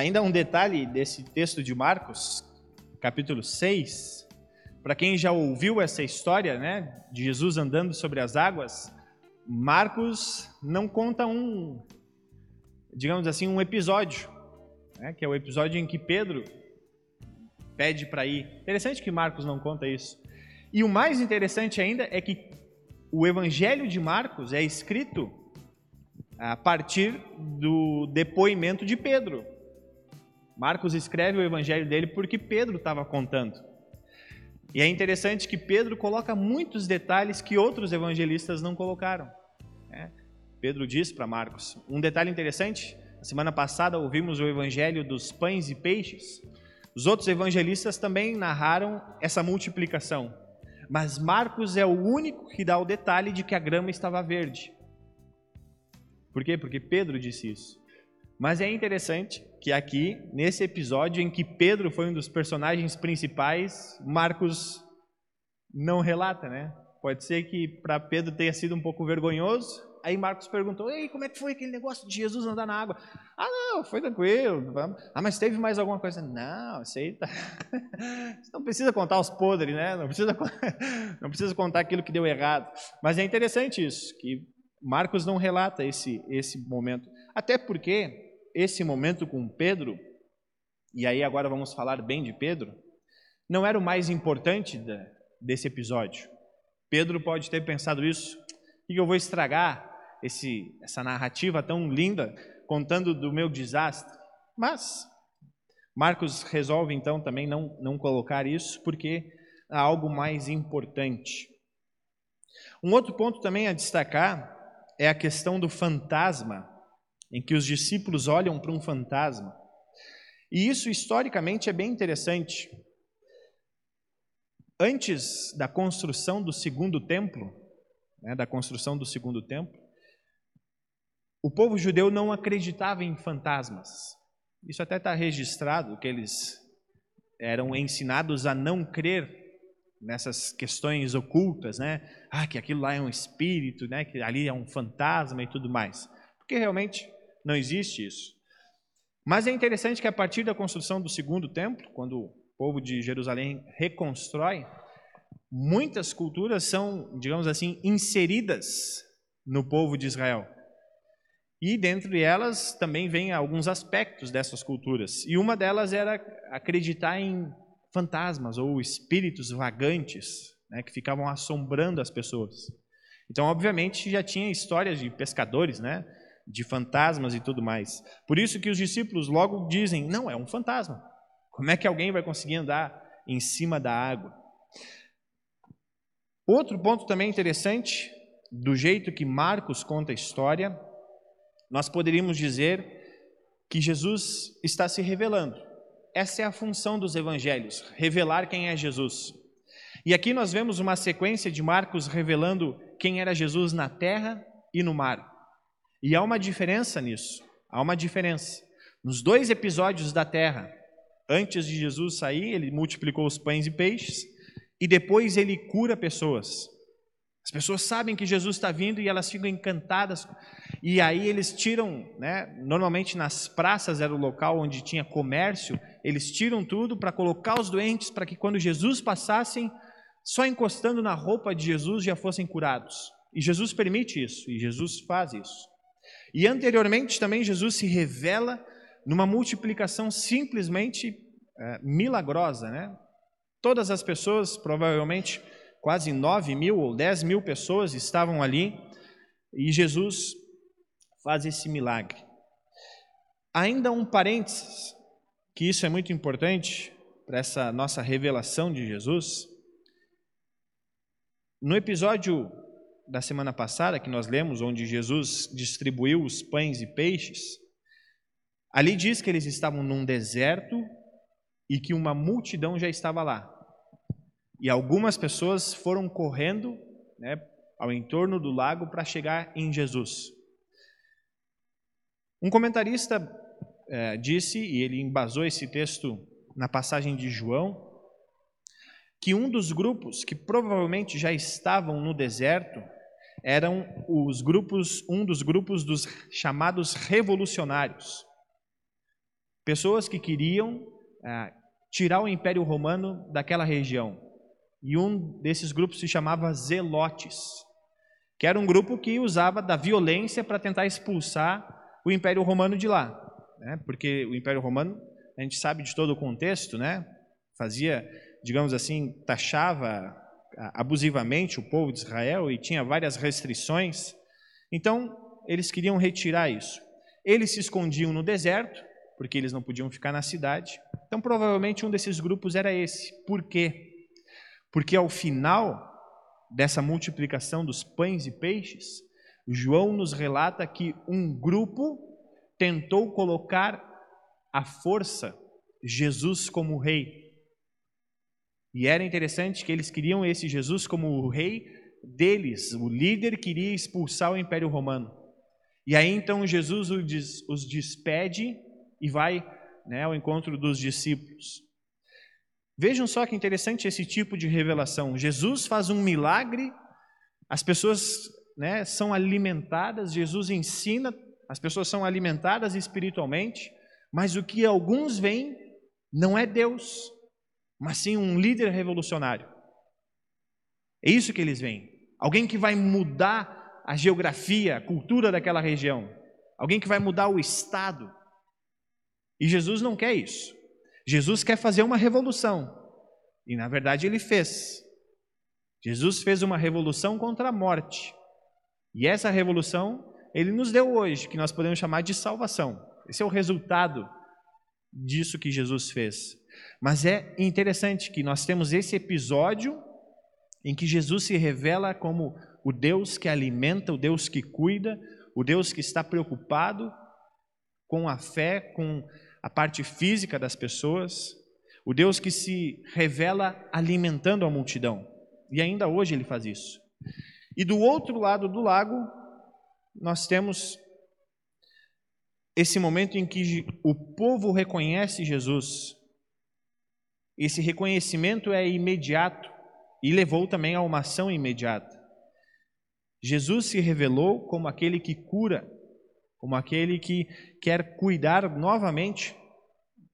Ainda um detalhe desse texto de Marcos, capítulo 6. Para quem já ouviu essa história, né, de Jesus andando sobre as águas, Marcos não conta um, digamos assim, um episódio, né, que é o episódio em que Pedro pede para ir. Interessante que Marcos não conta isso. E o mais interessante ainda é que o Evangelho de Marcos é escrito a partir do depoimento de Pedro. Marcos escreve o evangelho dele porque Pedro estava contando. E é interessante que Pedro coloca muitos detalhes que outros evangelistas não colocaram. Né? Pedro diz para Marcos. Um detalhe interessante: na semana passada ouvimos o evangelho dos pães e peixes. Os outros evangelistas também narraram essa multiplicação. Mas Marcos é o único que dá o detalhe de que a grama estava verde. Por quê? Porque Pedro disse isso. Mas é interessante que aqui, nesse episódio em que Pedro foi um dos personagens principais, Marcos não relata, né? Pode ser que para Pedro tenha sido um pouco vergonhoso. Aí Marcos perguntou: Ei, como é que foi aquele negócio de Jesus andar na água? Ah, não, foi tranquilo. Ah, mas teve mais alguma coisa? Não, aceita. Você não precisa contar os podres, né? Não precisa, não precisa contar aquilo que deu errado. Mas é interessante isso, que Marcos não relata esse, esse momento. Até porque esse momento com Pedro, e aí agora vamos falar bem de Pedro, não era o mais importante desse episódio. Pedro pode ter pensado isso, e eu vou estragar esse, essa narrativa tão linda contando do meu desastre. Mas Marcos resolve então também não, não colocar isso, porque há algo mais importante. Um outro ponto também a destacar é a questão do fantasma em que os discípulos olham para um fantasma. E isso historicamente é bem interessante. Antes da construção do segundo templo, né, da construção do segundo templo, o povo judeu não acreditava em fantasmas. Isso até está registrado que eles eram ensinados a não crer nessas questões ocultas, né? Ah, que aquilo lá é um espírito, né? Que ali é um fantasma e tudo mais. Porque realmente não existe isso. Mas é interessante que a partir da construção do segundo templo, quando o povo de Jerusalém reconstrói, muitas culturas são, digamos assim, inseridas no povo de Israel. E dentre elas também vem alguns aspectos dessas culturas. E uma delas era acreditar em fantasmas ou espíritos vagantes, né, que ficavam assombrando as pessoas. Então, obviamente, já tinha histórias de pescadores, né, de fantasmas e tudo mais. Por isso que os discípulos logo dizem: não, é um fantasma. Como é que alguém vai conseguir andar em cima da água? Outro ponto também interessante, do jeito que Marcos conta a história, nós poderíamos dizer que Jesus está se revelando. Essa é a função dos evangelhos, revelar quem é Jesus. E aqui nós vemos uma sequência de Marcos revelando quem era Jesus na terra e no mar. E há uma diferença nisso. Há uma diferença. Nos dois episódios da terra, antes de Jesus sair, ele multiplicou os pães e peixes, e depois ele cura pessoas. As pessoas sabem que Jesus está vindo e elas ficam encantadas. E aí eles tiram, né? Normalmente nas praças era o local onde tinha comércio. Eles tiram tudo para colocar os doentes para que quando Jesus passassem, só encostando na roupa de Jesus já fossem curados. E Jesus permite isso. E Jesus faz isso. E anteriormente também Jesus se revela numa multiplicação simplesmente é, milagrosa, né? Todas as pessoas, provavelmente quase 9 mil ou 10 mil pessoas estavam ali e Jesus faz esse milagre. Ainda um parênteses, que isso é muito importante para essa nossa revelação de Jesus. No episódio da semana passada, que nós lemos, onde Jesus distribuiu os pães e peixes, ali diz que eles estavam num deserto e que uma multidão já estava lá. E algumas pessoas foram correndo né, ao entorno do lago para chegar em Jesus. Um comentarista é, disse, e ele embasou esse texto na passagem de João, que um dos grupos que provavelmente já estavam no deserto eram os grupos, um dos grupos dos chamados revolucionários. pessoas que queriam ah, tirar o Império Romano daquela região. E um desses grupos se chamava Zelotes, que era um grupo que usava da violência para tentar expulsar o Império Romano de lá, né? Porque o Império Romano, a gente sabe de todo o contexto, né? Fazia, digamos assim, taxava abusivamente o povo de Israel e tinha várias restrições. Então, eles queriam retirar isso. Eles se escondiam no deserto, porque eles não podiam ficar na cidade. Então, provavelmente um desses grupos era esse. Por quê? Porque ao final dessa multiplicação dos pães e peixes, João nos relata que um grupo tentou colocar à força Jesus como rei. E era interessante que eles queriam esse Jesus como o rei deles, o líder queria expulsar o Império Romano. E aí então Jesus os despede e vai né, ao encontro dos discípulos. Vejam só que interessante esse tipo de revelação. Jesus faz um milagre, as pessoas né, são alimentadas, Jesus ensina, as pessoas são alimentadas espiritualmente, mas o que alguns veem não é Deus, mas sim um líder revolucionário. É isso que eles veem. Alguém que vai mudar a geografia, a cultura daquela região. Alguém que vai mudar o estado. E Jesus não quer isso. Jesus quer fazer uma revolução. E na verdade ele fez. Jesus fez uma revolução contra a morte. E essa revolução ele nos deu hoje, que nós podemos chamar de salvação. Esse é o resultado disso que Jesus fez. Mas é interessante que nós temos esse episódio em que Jesus se revela como o Deus que alimenta, o Deus que cuida, o Deus que está preocupado com a fé, com a parte física das pessoas, o Deus que se revela alimentando a multidão. E ainda hoje ele faz isso. E do outro lado do lago, nós temos esse momento em que o povo reconhece Jesus. Esse reconhecimento é imediato e levou também a uma ação imediata. Jesus se revelou como aquele que cura, como aquele que quer cuidar novamente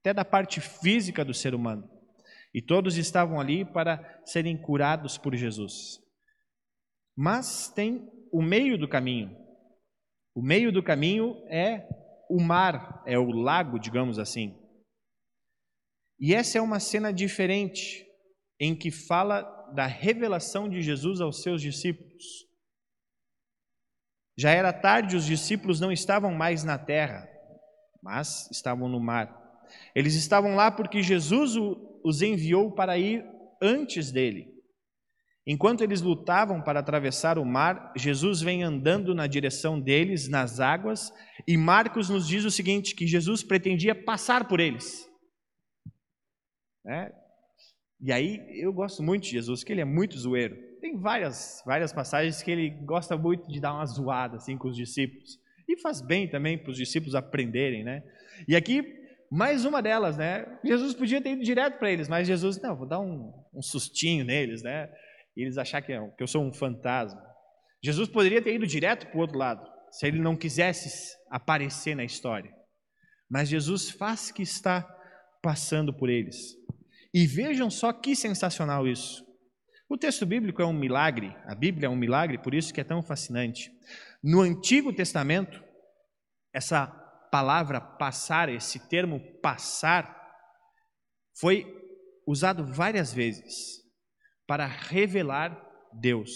até da parte física do ser humano. E todos estavam ali para serem curados por Jesus. Mas tem o meio do caminho. O meio do caminho é o mar, é o lago, digamos assim. E essa é uma cena diferente, em que fala da revelação de Jesus aos seus discípulos. Já era tarde, os discípulos não estavam mais na terra, mas estavam no mar. Eles estavam lá porque Jesus os enviou para ir antes dele. Enquanto eles lutavam para atravessar o mar, Jesus vem andando na direção deles, nas águas, e Marcos nos diz o seguinte: que Jesus pretendia passar por eles. É. E aí eu gosto muito de Jesus, que ele é muito zoeiro. Tem várias, várias passagens que ele gosta muito de dar uma zoada assim com os discípulos. E faz bem também para os discípulos aprenderem, né? E aqui mais uma delas, né? Jesus podia ter ido direto para eles, mas Jesus, não, vou dar um, um sustinho neles, né? E eles achar que, que eu sou um fantasma. Jesus poderia ter ido direto para o outro lado, se ele não quisesse aparecer na história. Mas Jesus faz que está passando por eles. E vejam só que sensacional isso. O texto bíblico é um milagre, a Bíblia é um milagre, por isso que é tão fascinante. No Antigo Testamento, essa palavra passar, esse termo passar, foi usado várias vezes para revelar Deus.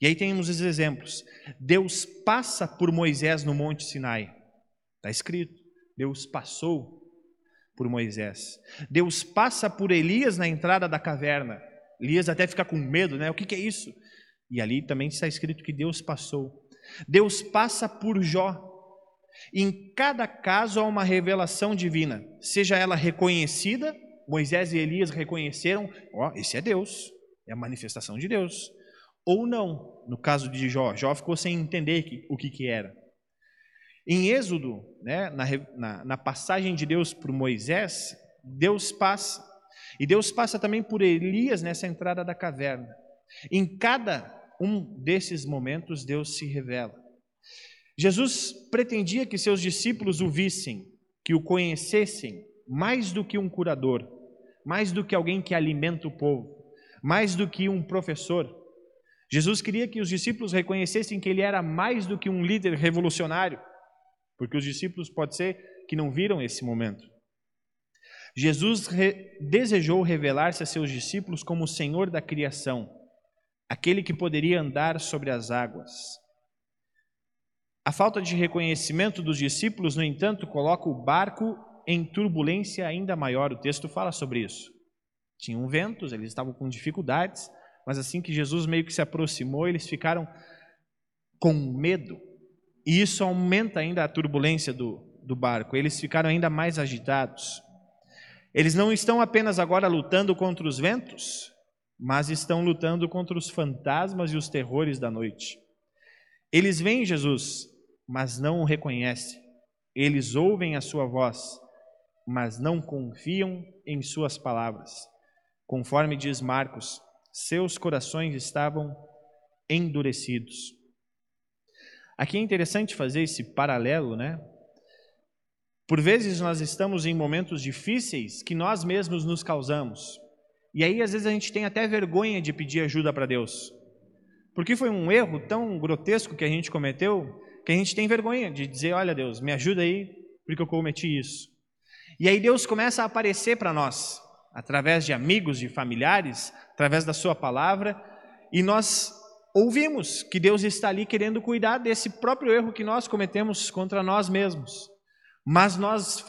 E aí temos os exemplos. Deus passa por Moisés no Monte Sinai. Está escrito. Deus passou por Moisés. Deus passa por Elias na entrada da caverna. Elias até fica com medo, né? O que, que é isso? E ali também está escrito que Deus passou. Deus passa por Jó em cada caso há uma revelação divina, seja ela reconhecida, Moisés e Elias reconheceram, ó, oh, esse é Deus, é a manifestação de Deus. Ou não, no caso de Jó, Jó ficou sem entender o que, que era. Em Êxodo, né, na, na, na passagem de Deus para Moisés, Deus passa, e Deus passa também por Elias nessa entrada da caverna. Em cada um desses momentos, Deus se revela. Jesus pretendia que seus discípulos o vissem, que o conhecessem mais do que um curador, mais do que alguém que alimenta o povo, mais do que um professor. Jesus queria que os discípulos reconhecessem que ele era mais do que um líder revolucionário, porque os discípulos pode ser que não viram esse momento. Jesus re desejou revelar-se a seus discípulos como o Senhor da criação, aquele que poderia andar sobre as águas. A falta de reconhecimento dos discípulos, no entanto, coloca o barco em turbulência ainda maior. O texto fala sobre isso. Tinham ventos, eles estavam com dificuldades, mas assim que Jesus meio que se aproximou, eles ficaram com medo. E isso aumenta ainda a turbulência do, do barco. Eles ficaram ainda mais agitados. Eles não estão apenas agora lutando contra os ventos, mas estão lutando contra os fantasmas e os terrores da noite. Eles veem Jesus, mas não o reconhecem. Eles ouvem a sua voz, mas não confiam em suas palavras. Conforme diz Marcos, seus corações estavam endurecidos. Aqui é interessante fazer esse paralelo, né? Por vezes nós estamos em momentos difíceis que nós mesmos nos causamos. E aí às vezes a gente tem até vergonha de pedir ajuda para Deus. Porque foi um erro tão grotesco que a gente cometeu, que a gente tem vergonha de dizer, olha Deus, me ajuda aí, porque eu cometi isso. E aí Deus começa a aparecer para nós através de amigos, de familiares, através da Sua palavra, e nós ouvimos que Deus está ali querendo cuidar desse próprio erro que nós cometemos contra nós mesmos. Mas nós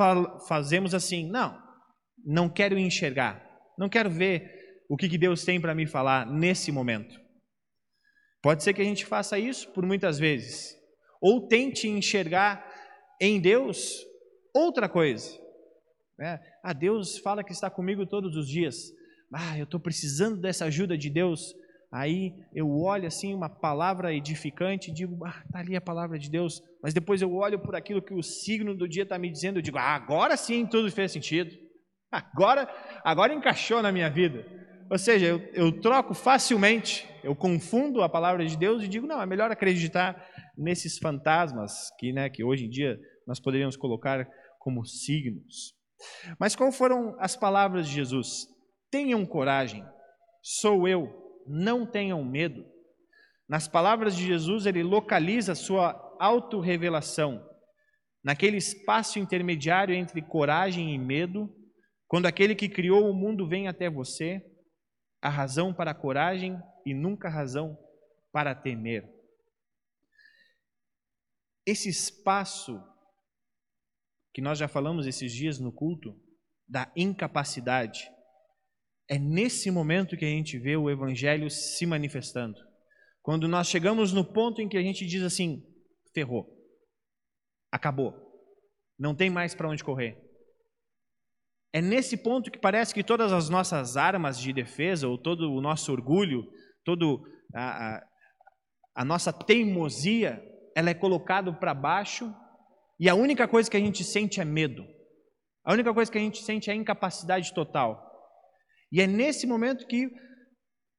fazemos assim: não, não quero enxergar, não quero ver o que Deus tem para me falar nesse momento. Pode ser que a gente faça isso por muitas vezes, ou tente enxergar em Deus outra coisa. Né? Ah, Deus fala que está comigo todos os dias. Ah, eu estou precisando dessa ajuda de Deus. Aí eu olho assim uma palavra edificante e digo, ah, está ali a palavra de Deus. Mas depois eu olho por aquilo que o signo do dia está me dizendo, eu digo, ah, agora sim tudo fez sentido. Agora, agora encaixou na minha vida. Ou seja, eu, eu troco facilmente, eu confundo a palavra de Deus e digo, não, é melhor acreditar nesses fantasmas que, né, que hoje em dia nós poderíamos colocar como signos. Mas qual foram as palavras de Jesus? Tenham coragem, sou eu, não tenham medo. Nas palavras de Jesus, ele localiza sua autorrevelação naquele espaço intermediário entre coragem e medo, quando aquele que criou o mundo vem até você, a razão para a coragem e nunca a razão para temer. Esse espaço que nós já falamos esses dias no culto, da incapacidade. É nesse momento que a gente vê o Evangelho se manifestando. Quando nós chegamos no ponto em que a gente diz assim: ferrou, acabou, não tem mais para onde correr. É nesse ponto que parece que todas as nossas armas de defesa, ou todo o nosso orgulho, toda a, a, nossa teimosia, ela é colocado para baixo e a única coisa que a gente sente é medo. A única coisa que a gente sente é incapacidade total. E é nesse momento que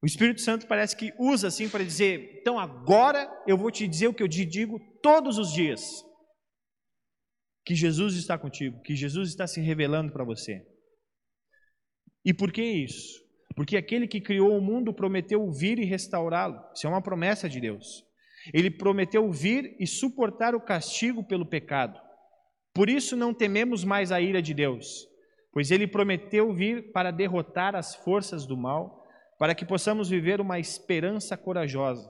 o Espírito Santo parece que usa assim para dizer: então agora eu vou te dizer o que eu te digo todos os dias. Que Jesus está contigo, que Jesus está se revelando para você. E por que isso? Porque aquele que criou o mundo prometeu vir e restaurá-lo. Isso é uma promessa de Deus. Ele prometeu vir e suportar o castigo pelo pecado. Por isso não tememos mais a ira de Deus, pois ele prometeu vir para derrotar as forças do mal, para que possamos viver uma esperança corajosa.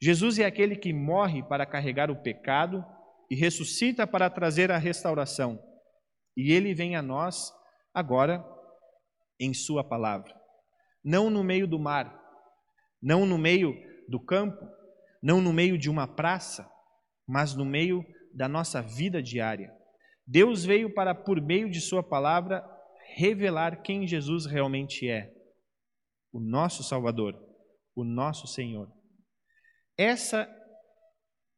Jesus é aquele que morre para carregar o pecado e ressuscita para trazer a restauração. E ele vem a nós agora em Sua palavra. Não no meio do mar, não no meio do campo, não no meio de uma praça, mas no meio da nossa vida diária. Deus veio para, por meio de Sua palavra, revelar quem Jesus realmente é: o nosso Salvador, o nosso Senhor. Essa,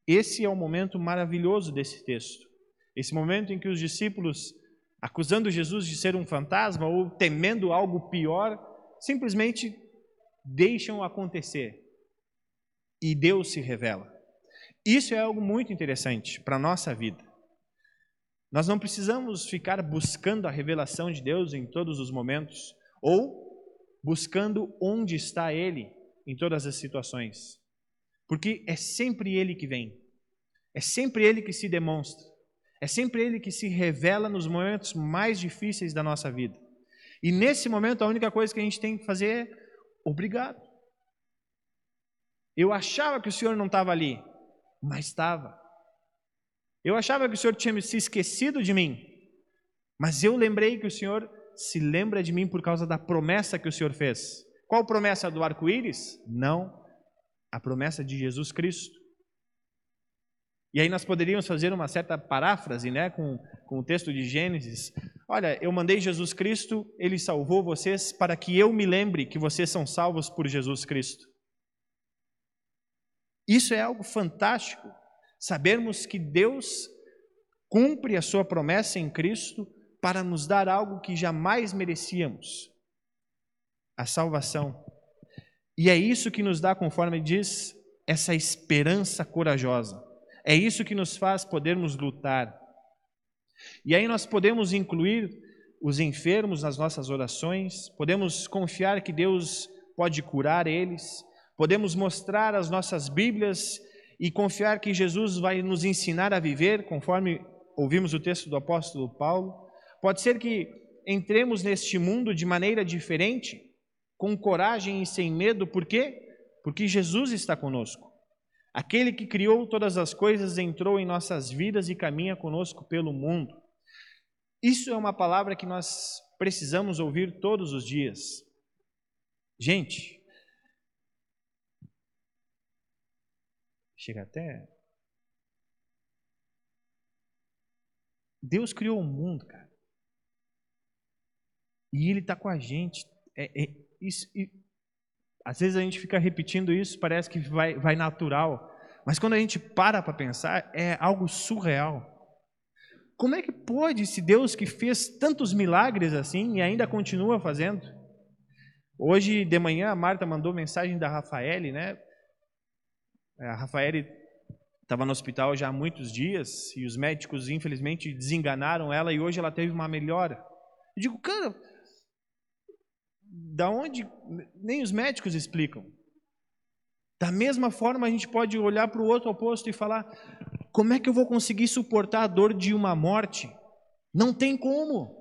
esse é o momento maravilhoso desse texto. Esse momento em que os discípulos, acusando Jesus de ser um fantasma ou temendo algo pior, simplesmente deixam acontecer e Deus se revela. Isso é algo muito interessante para a nossa vida. Nós não precisamos ficar buscando a revelação de Deus em todos os momentos ou buscando onde está Ele em todas as situações, porque é sempre Ele que vem, é sempre Ele que se demonstra, é sempre Ele que se revela nos momentos mais difíceis da nossa vida. E nesse momento, a única coisa que a gente tem que fazer é obrigado. Eu achava que o Senhor não estava ali, mas estava. Eu achava que o Senhor tinha se esquecido de mim, mas eu lembrei que o Senhor se lembra de mim por causa da promessa que o Senhor fez. Qual promessa do arco-íris? Não, a promessa de Jesus Cristo. E aí nós poderíamos fazer uma certa paráfrase né, com, com o texto de Gênesis. Olha, eu mandei Jesus Cristo, ele salvou vocês para que eu me lembre que vocês são salvos por Jesus Cristo. Isso é algo fantástico, sabermos que Deus cumpre a sua promessa em Cristo para nos dar algo que jamais merecíamos a salvação. E é isso que nos dá, conforme diz, essa esperança corajosa. É isso que nos faz podermos lutar. E aí nós podemos incluir os enfermos nas nossas orações, podemos confiar que Deus pode curar eles, podemos mostrar as nossas Bíblias e confiar que Jesus vai nos ensinar a viver, conforme ouvimos o texto do apóstolo Paulo. Pode ser que entremos neste mundo de maneira diferente, com coragem e sem medo, por quê? Porque Jesus está conosco. Aquele que criou todas as coisas entrou em nossas vidas e caminha conosco pelo mundo. Isso é uma palavra que nós precisamos ouvir todos os dias. Gente, chega até. Deus criou o mundo, cara. E Ele está com a gente. É, é, isso, e, às vezes a gente fica repetindo isso, parece que vai, vai natural. Mas quando a gente para para pensar, é algo surreal. Como é que pode esse Deus que fez tantos milagres assim e ainda continua fazendo? Hoje de manhã a Marta mandou mensagem da Rafaele, né? A Rafaele estava no hospital já há muitos dias e os médicos infelizmente desenganaram ela e hoje ela teve uma melhora. Eu digo, cara, da onde nem os médicos explicam. Da mesma forma, a gente pode olhar para o outro oposto e falar: como é que eu vou conseguir suportar a dor de uma morte? Não tem como.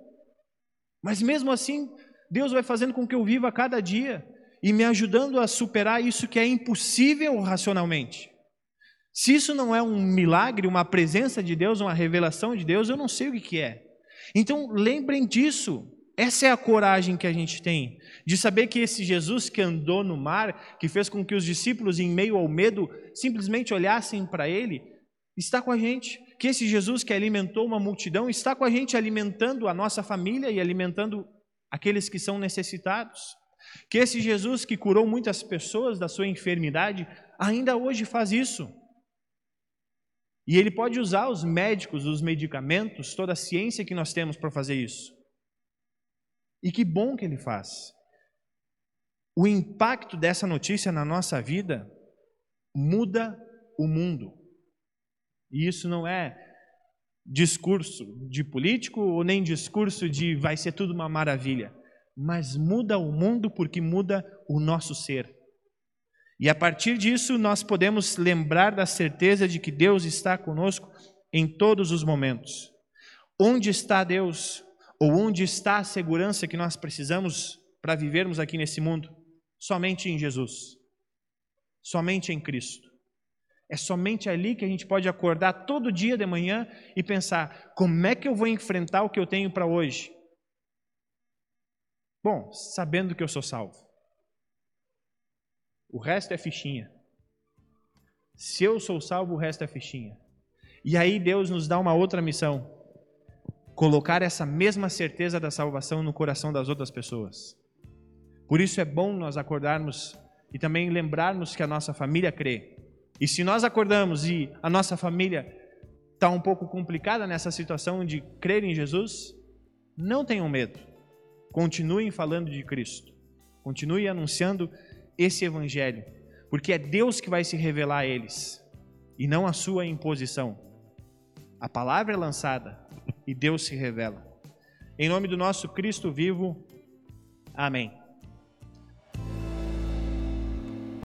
Mas mesmo assim, Deus vai fazendo com que eu viva cada dia e me ajudando a superar isso que é impossível racionalmente. Se isso não é um milagre, uma presença de Deus, uma revelação de Deus, eu não sei o que é. Então, lembrem disso. Essa é a coragem que a gente tem, de saber que esse Jesus que andou no mar, que fez com que os discípulos, em meio ao medo, simplesmente olhassem para ele, está com a gente. Que esse Jesus que alimentou uma multidão está com a gente, alimentando a nossa família e alimentando aqueles que são necessitados. Que esse Jesus que curou muitas pessoas da sua enfermidade, ainda hoje faz isso. E ele pode usar os médicos, os medicamentos, toda a ciência que nós temos para fazer isso. E que bom que ele faz. O impacto dessa notícia na nossa vida muda o mundo. E isso não é discurso de político ou nem discurso de vai ser tudo uma maravilha, mas muda o mundo porque muda o nosso ser. E a partir disso nós podemos lembrar da certeza de que Deus está conosco em todos os momentos. Onde está Deus? Ou onde está a segurança que nós precisamos para vivermos aqui nesse mundo? Somente em Jesus. Somente em Cristo. É somente ali que a gente pode acordar todo dia de manhã e pensar: como é que eu vou enfrentar o que eu tenho para hoje? Bom, sabendo que eu sou salvo. O resto é fichinha. Se eu sou salvo, o resto é fichinha. E aí Deus nos dá uma outra missão colocar essa mesma certeza da salvação no coração das outras pessoas. Por isso é bom nós acordarmos e também lembrarmos que a nossa família crê. E se nós acordamos e a nossa família está um pouco complicada nessa situação de crer em Jesus, não tenham medo. Continuem falando de Cristo. Continue anunciando esse evangelho, porque é Deus que vai se revelar a eles e não a sua imposição. A palavra é lançada, e Deus se revela. Em nome do nosso Cristo vivo, amém.